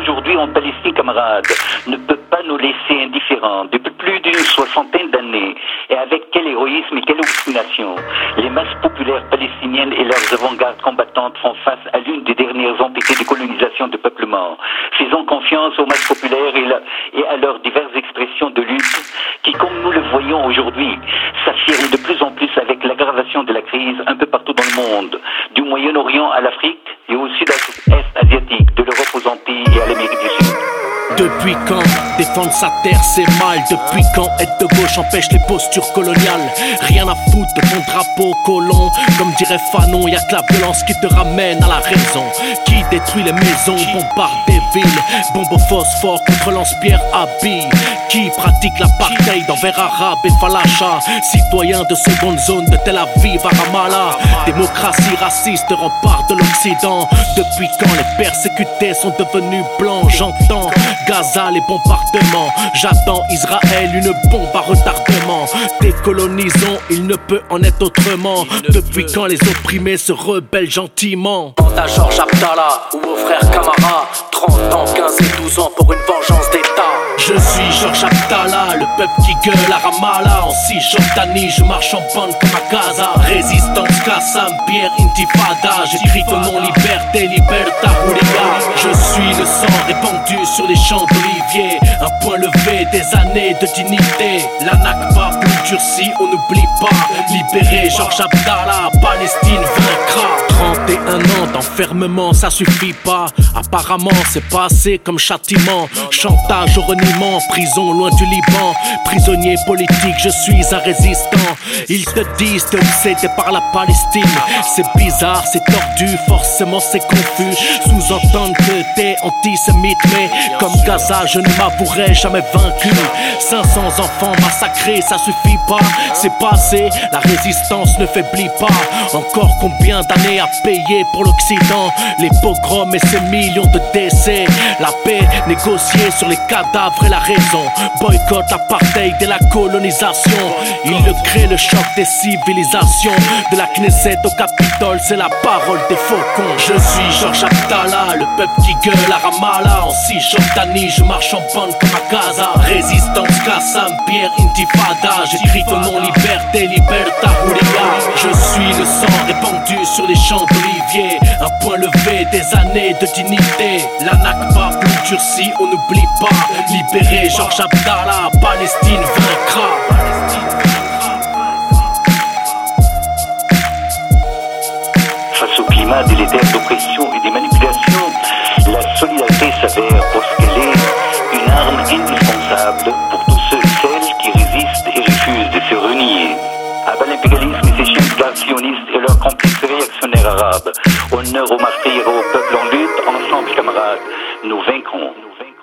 aujourd'hui en Palestine, camarades, ne peut pas nous laisser indifférents. Depuis plus d'une soixantaine d'années, et avec quel héroïsme et quelle obstination, les masses populaires palestiniennes et leurs avant-gardes combattantes font face à l'une des dernières entités de colonisation de peuplement. Faisons confiance aux masses populaires et, à leurs diverses expressions de lutte qui, comme nous le voyons aujourd'hui, s'affirment de plus en plus avec l'aggravation de la crise un peu partout dans le monde, du Moyen-Orient à l'Afrique Depuis quand défendre sa terre c'est mal? Depuis quand être de gauche empêche les postures coloniales? Rien à foutre de ton drapeau colon Comme dirait Fanon, y a que la violence qui te ramène à la raison. Qui détruit les maisons, bombarde des villes. Bombe au phosphore contre lance-pierre habille Qui pratique l'apartheid envers Arabes et Falacha? Citoyens de seconde zone de Tel Aviv à Ramallah. Démocratie raciste rempart de l'Occident. Depuis quand les persécutés sont devenus blancs? J'entends Gaza, les bombardements. J'attends Israël, une bombe à retardement. Décolonisons, il ne peut en être autrement. Depuis quand les opprimés se rebellent gentiment? À Georges Abdallah ou au frère Camara. 30 ans, 15 et 12 ans pour une vengeance d'État. Je suis Georges Abdallah, le peuple qui gueule à Ramallah. En Cisjordanie, je marche en bande comme à Gaza. Résistance, Kassam, Pierre, Intifada. J'écris ton nom, liberté, liberta, Je suis le sang répandu sur les champs d'olivier. Un point levé des années de dignité. La Nakba plus durcie, on n'oublie pas. Libéré, Georges Abdallah, Palestine vaincra. 31 ans d'enfermement, ça suffit pas. Apparemment, c'est pas assez comme châtiment. Chantage au reniement, prison loin du Liban. Prisonnier politique, je suis un résistant. Ils te disent t'es par la Palestine. C'est bizarre, c'est tordu, forcément c'est confus. Sous-entendre que t'es antisémite, mais comme Gaza, je ne m'avouerai jamais vaincu. 500 enfants massacrés, ça suffit pas. C'est passé, la résistance ne faiblit pas. Encore combien d'années à payer pour Les pogroms et ces millions de décès. La paix négociée sur les cadavres et la raison. Boycott l'apartheid et la colonisation. Il le crée le choc des civilisations. De la Knesset au Capitole, c'est la parole des faucons. Je suis Georges Abdallah, le peuple qui gueule à Ramallah. En Cisjordanie, je marche en bande comme à Gaza. Résistance, Kassam, Pierre, Intifada. J'écris ton nom, liberté, point levé des années de dignité. La Nakba plus durcie, on n'oublie pas. Libéré, Georges Abdallah, Palestine vaincra. climat délétère d'oppression et des manipulations, la solidarité s'avère pour ce qu'elle est une arme indispensable Honneur aux martyrs au peuple en lutte, ensemble camarades, nous vaincrons. Nous vaincrons.